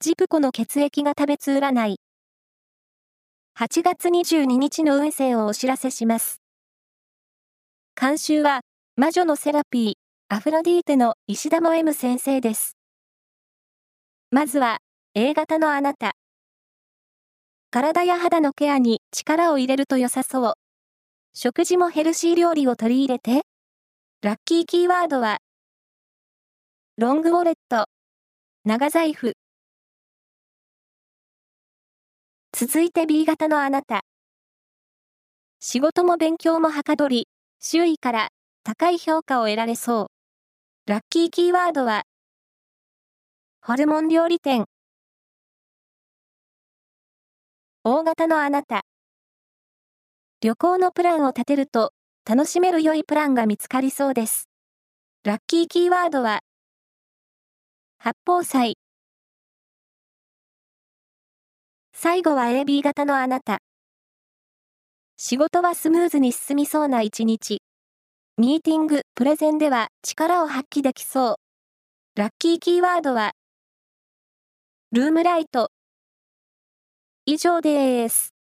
ジプコの血液が食べつ占い。8月22日の運勢をお知らせします。監修は、魔女のセラピー、アフロディーテの石田も M 先生です。まずは、A 型のあなた。体や肌のケアに力を入れると良さそう。食事もヘルシー料理を取り入れて。ラッキーキーワードは、ロングウォレット、長財布。続いて B 型のあなた。仕事も勉強もはかどり、周囲から高い評価を得られそう。ラッキーキーワードは、ホルモン料理店。大型のあなた。旅行のプランを立てると、楽しめる良いプランが見つかりそうです。ラッキーキーワードは、八宝菜。最後は AB 型のあなた。仕事はスムーズに進みそうな一日。ミーティング、プレゼンでは力を発揮できそう。ラッキーキーワードは、ルームライト。以上です。